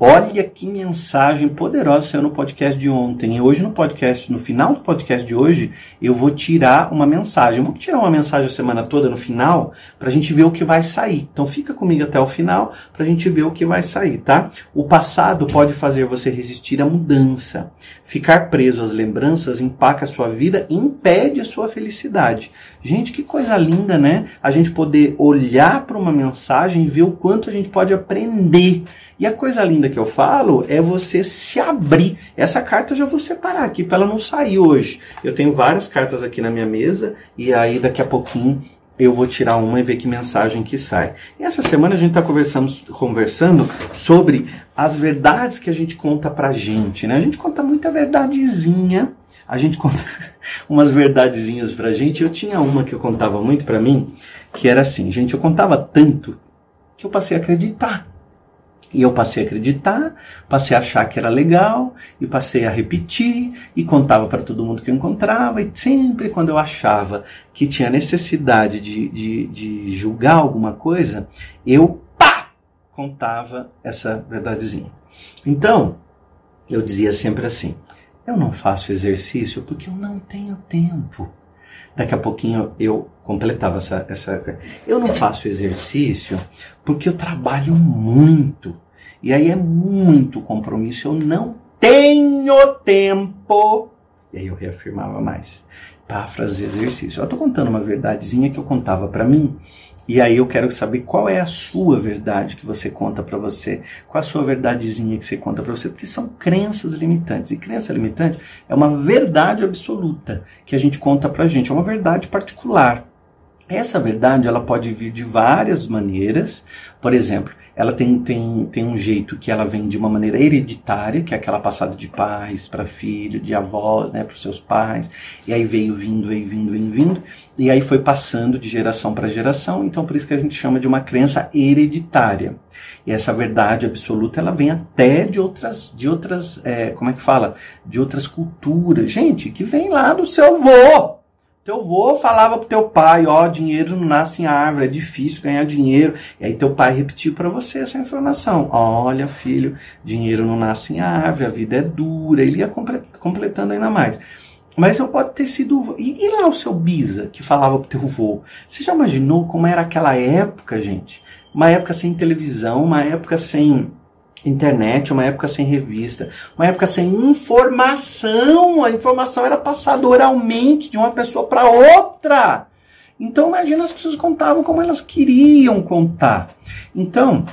Olha que mensagem poderosa saiu no podcast de ontem. E hoje no podcast, no final do podcast de hoje, eu vou tirar uma mensagem. Eu vou tirar uma mensagem a semana toda no final para a gente ver o que vai sair. Então fica comigo até o final para a gente ver o que vai sair, tá? O passado pode fazer você resistir à mudança. Ficar preso às lembranças empaca a sua vida e impede a sua felicidade. Gente, que coisa linda, né? A gente poder olhar para uma mensagem e ver o quanto a gente pode aprender. E a coisa linda que eu falo é você se abrir. Essa carta eu já vou separar aqui para ela não sair hoje. Eu tenho várias cartas aqui na minha mesa e aí daqui a pouquinho eu vou tirar uma e ver que mensagem que sai. E essa semana a gente está conversando, conversando sobre as verdades que a gente conta pra gente, né? A gente conta muita verdadezinha, a gente conta umas verdadezinhas pra gente. Eu tinha uma que eu contava muito pra mim, que era assim, gente, eu contava tanto que eu passei a acreditar. E eu passei a acreditar, passei a achar que era legal, e passei a repetir, e contava para todo mundo que eu encontrava, e sempre quando eu achava que tinha necessidade de, de, de julgar alguma coisa, eu pá, contava essa verdadezinha. Então, eu dizia sempre assim: eu não faço exercício porque eu não tenho tempo. Daqui a pouquinho eu completava essa, essa. Eu não faço exercício porque eu trabalho muito. E aí é muito compromisso. Eu não tenho tempo. E aí eu reafirmava mais para fazer exercício. Eu estou contando uma verdadezinha que eu contava para mim. E aí eu quero saber qual é a sua verdade que você conta para você, qual a sua verdadezinha que você conta para você, porque são crenças limitantes. E crença limitante é uma verdade absoluta que a gente conta pra gente, é uma verdade particular. Essa verdade ela pode vir de várias maneiras. Por exemplo, ela tem, tem, tem um jeito que ela vem de uma maneira hereditária, que é aquela passada de pais para filho, de avós, né, para os seus pais. E aí veio vindo, veio vindo, veio vindo. E aí foi passando de geração para geração. Então por isso que a gente chama de uma crença hereditária. E essa verdade absoluta ela vem até de outras, de outras, é, como é que fala? De outras culturas. Gente, que vem lá do seu avô teu avô falava pro teu pai, ó, dinheiro não nasce em árvore, é difícil ganhar dinheiro. E aí teu pai repetiu para você essa informação. Olha, filho, dinheiro não nasce em árvore, a vida é dura. Ele ia completando ainda mais. Mas eu pode ter sido. E, e lá o seu Bisa, que falava pro teu avô? Você já imaginou como era aquela época, gente? Uma época sem televisão, uma época sem internet, uma época sem revista, uma época sem informação. A informação era passada oralmente de uma pessoa para outra. Então imagina as pessoas contavam como elas queriam contar. Então,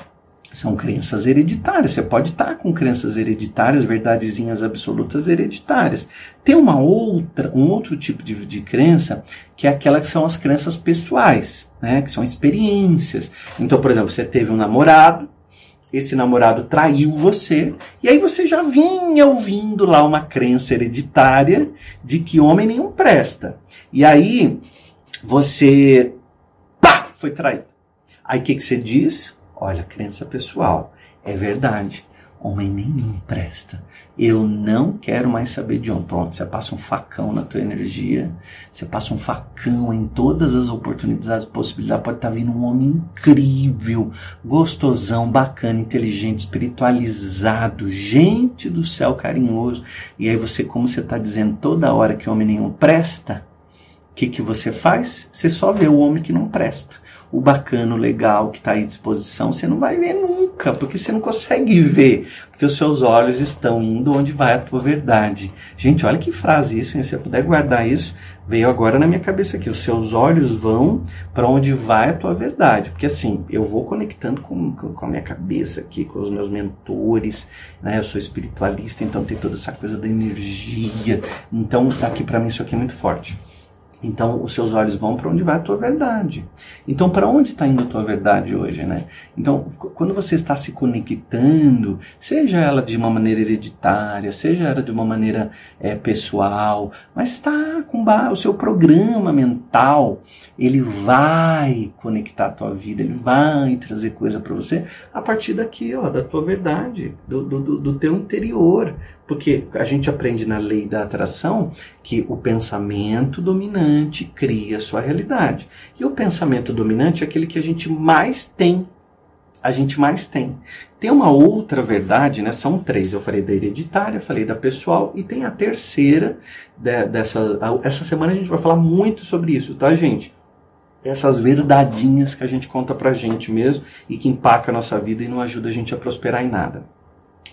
são crenças hereditárias. Você pode estar com crenças hereditárias, verdadezinhas absolutas hereditárias. Tem uma outra, um outro tipo de, de crença que é aquela que são as crenças pessoais, né? Que são experiências. Então, por exemplo, você teve um namorado, esse namorado traiu você, e aí você já vinha ouvindo lá uma crença hereditária de que homem nenhum presta. E aí você pá, foi traído. Aí o que, que você diz? Olha, crença pessoal, é verdade homem nenhum presta. Eu não quero mais saber de homem. Pronto, você passa um facão na tua energia, você passa um facão em todas as oportunidades, as possibilidades. Pode estar vindo um homem incrível, gostosão, bacana, inteligente, espiritualizado, gente do céu, carinhoso. E aí você, como você está dizendo toda hora que homem nenhum presta, o que, que você faz? Você só vê o homem que não presta o bacano, legal que está à disposição, você não vai ver nunca, porque você não consegue ver, porque os seus olhos estão indo onde vai a tua verdade. Gente, olha que frase isso, hein? se você puder guardar isso, veio agora na minha cabeça aqui. Os seus olhos vão para onde vai a tua verdade, porque assim, eu vou conectando com, com a minha cabeça aqui, com os meus mentores, né? Eu sou espiritualista, então tem toda essa coisa da energia. Então, aqui para mim isso aqui é muito forte. Então, os seus olhos vão para onde vai a tua verdade. Então, para onde está indo a tua verdade hoje, né? Então, quando você está se conectando, seja ela de uma maneira hereditária, seja ela de uma maneira é, pessoal, mas está com o seu programa mental, ele vai conectar a tua vida, ele vai trazer coisa para você a partir daqui, ó, da tua verdade, do, do, do teu interior. Porque a gente aprende na lei da atração que o pensamento dominante cria a sua realidade. E o pensamento dominante é aquele que a gente mais tem a gente mais tem. Tem uma outra verdade, né? São três. Eu falei da hereditária, falei da pessoal e tem a terceira de, dessa. Essa semana a gente vai falar muito sobre isso, tá, gente? Essas verdadinhas que a gente conta pra gente mesmo e que impacta a nossa vida e não ajuda a gente a prosperar em nada.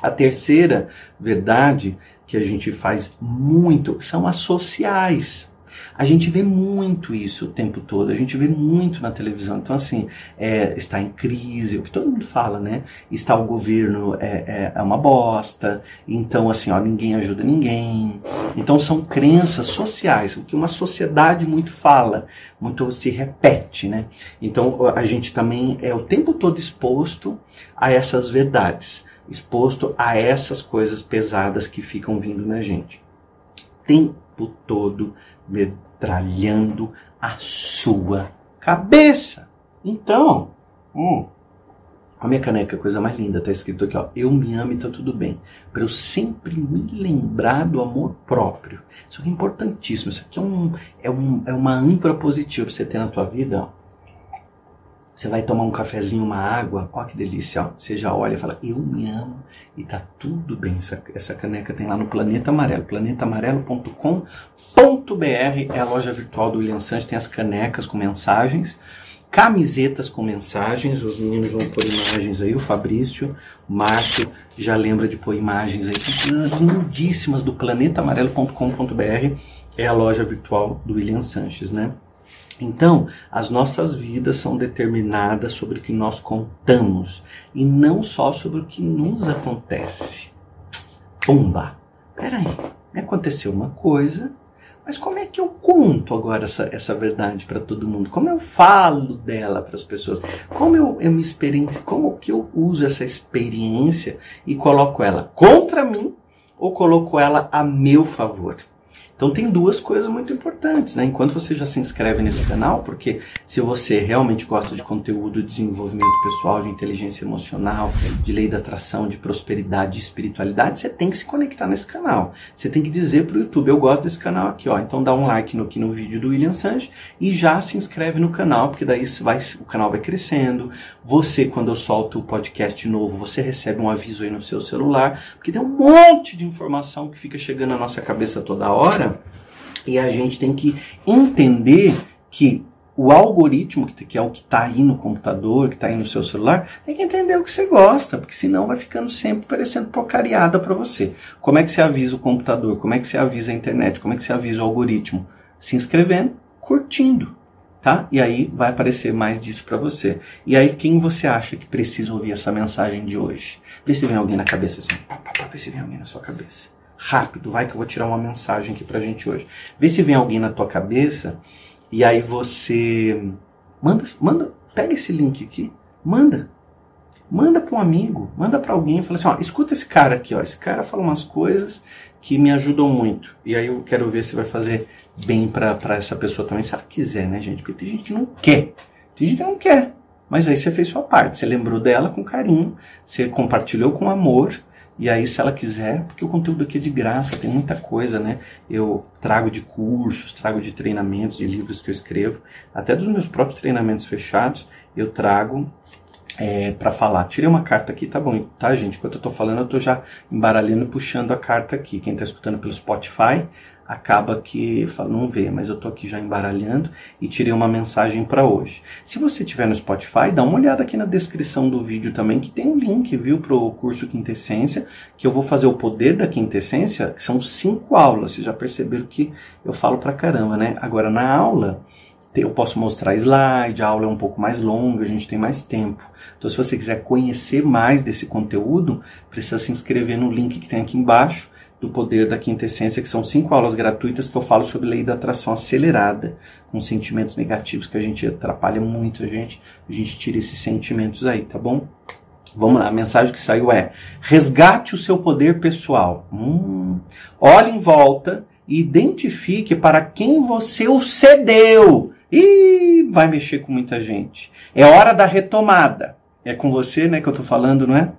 A terceira verdade que a gente faz muito são as sociais. A gente vê muito isso o tempo todo, a gente vê muito na televisão. Então, assim, é, está em crise, o que todo mundo fala, né? Está o governo, é, é, é uma bosta, então, assim, ó, ninguém ajuda ninguém. Então, são crenças sociais, o que uma sociedade muito fala, muito se repete, né? Então, a gente também é o tempo todo exposto a essas verdades exposto a essas coisas pesadas que ficam vindo na gente. Tempo todo metralhando a sua cabeça. Então, hum, a minha caneca, coisa mais linda, tá escrito aqui, ó. Eu me amo e tá tudo bem. Para eu sempre me lembrar do amor próprio. Isso aqui é importantíssimo. Isso aqui é, um, é, um, é uma âncora positiva pra você ter na tua vida, ó. Você vai tomar um cafezinho, uma água, ó que delícia, ó. Você já olha e fala, eu me amo e tá tudo bem. Essa, essa caneca tem lá no Planeta Amarelo, planetamarelo.com.br é a loja virtual do William Sanches, tem as canecas com mensagens, camisetas com mensagens, os meninos vão pôr imagens aí, o Fabrício, o Márcio já lembra de pôr imagens aí, lindíssimas do planetamarelo.com.br é a loja virtual do William Sanches, né? Então, as nossas vidas são determinadas sobre o que nós contamos e não só sobre o que nos acontece. Pumba! Peraí, me aconteceu uma coisa, mas como é que eu conto agora essa, essa verdade para todo mundo? Como eu falo dela para as pessoas? Como eu, eu me experiencio, como que eu uso essa experiência e coloco ela contra mim ou coloco ela a meu favor? Então tem duas coisas muito importantes, né? Enquanto você já se inscreve nesse canal, porque se você realmente gosta de conteúdo de desenvolvimento pessoal, de inteligência emocional, de lei da atração, de prosperidade, de espiritualidade, você tem que se conectar nesse canal. Você tem que dizer para o YouTube, eu gosto desse canal aqui, ó. Então dá um like no, aqui no vídeo do William Sanji e já se inscreve no canal, porque daí vai, o canal vai crescendo. Você, quando eu solto o podcast novo, você recebe um aviso aí no seu celular, porque tem um monte de informação que fica chegando na nossa cabeça toda hora e a gente tem que entender que o algoritmo, que é o que está aí no computador, que está aí no seu celular, tem que entender o que você gosta, porque senão vai ficando sempre parecendo porcariada para você. Como é que você avisa o computador? Como é que você avisa a internet? Como é que você avisa o algoritmo? Se inscrevendo, curtindo, tá? E aí vai aparecer mais disso para você. E aí quem você acha que precisa ouvir essa mensagem de hoje? Vê se vem alguém na cabeça assim, pá, pá, pá, vê se vem alguém na sua cabeça rápido, vai que eu vou tirar uma mensagem aqui pra gente hoje. Vê se vem alguém na tua cabeça e aí você manda, manda, pega esse link aqui, manda. Manda para um amigo, manda para alguém e fala assim, ó, escuta esse cara aqui, ó, esse cara fala umas coisas que me ajudam muito. E aí eu quero ver se vai fazer bem para essa pessoa também, se ela quiser, né, gente? Porque tem gente que não quer. Tem gente que não quer. Mas aí você fez sua parte, você lembrou dela com carinho, você compartilhou com amor, e aí, se ela quiser, porque o conteúdo aqui é de graça, tem muita coisa, né? Eu trago de cursos, trago de treinamentos, de livros que eu escrevo, até dos meus próprios treinamentos fechados, eu trago é, para falar. Tirei uma carta aqui, tá bom, tá, gente? Enquanto eu tô falando, eu tô já embaralhando e puxando a carta aqui. Quem tá escutando pelo Spotify, acaba que não vê, mas eu tô aqui já embaralhando e tirei uma mensagem para hoje. Se você tiver no Spotify, dá uma olhada aqui na descrição do vídeo também, que tem um link, viu, pro curso Quintessência, que eu vou fazer o poder da quintessência, que são cinco aulas. Vocês já perceberam que eu falo pra caramba, né? Agora na aula eu posso mostrar slide, a aula é um pouco mais longa, a gente tem mais tempo. Então, se você quiser conhecer mais desse conteúdo, precisa se inscrever no link que tem aqui embaixo do poder da quinta essência, que são cinco aulas gratuitas que eu falo sobre lei da atração acelerada, com sentimentos negativos que a gente atrapalha muito a gente, a gente tira esses sentimentos aí, tá bom? Vamos lá, a mensagem que saiu é: resgate o seu poder pessoal. Hum, olhe em volta e identifique para quem você o cedeu. E vai mexer com muita gente. É hora da retomada. É com você, né, que eu tô falando, não é?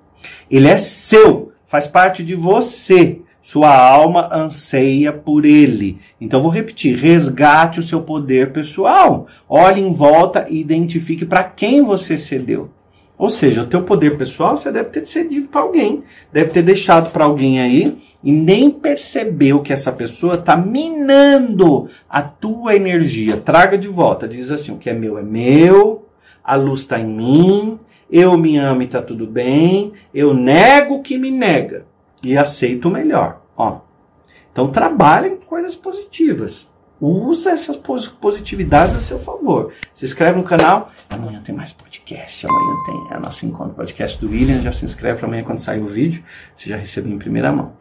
Ele é seu, faz parte de você. Sua alma anseia por ele. Então vou repetir: resgate o seu poder pessoal. Olhe em volta e identifique para quem você cedeu. Ou seja, o teu poder pessoal você deve ter cedido para alguém, deve ter deixado para alguém aí e nem percebeu que essa pessoa está minando a tua energia. Traga de volta, diz assim: o que é meu é meu, a luz está em mim, eu me amo e está tudo bem, eu nego o que me nega e aceito o melhor. Ó. Então trabalhe com coisas positivas. Usa essas positividades a seu favor. Se inscreve no canal. Amanhã tem mais podcast. Amanhã tem a nossa encontro podcast do William. Já se inscreve para amanhã quando sair o vídeo. Você já recebeu em primeira mão.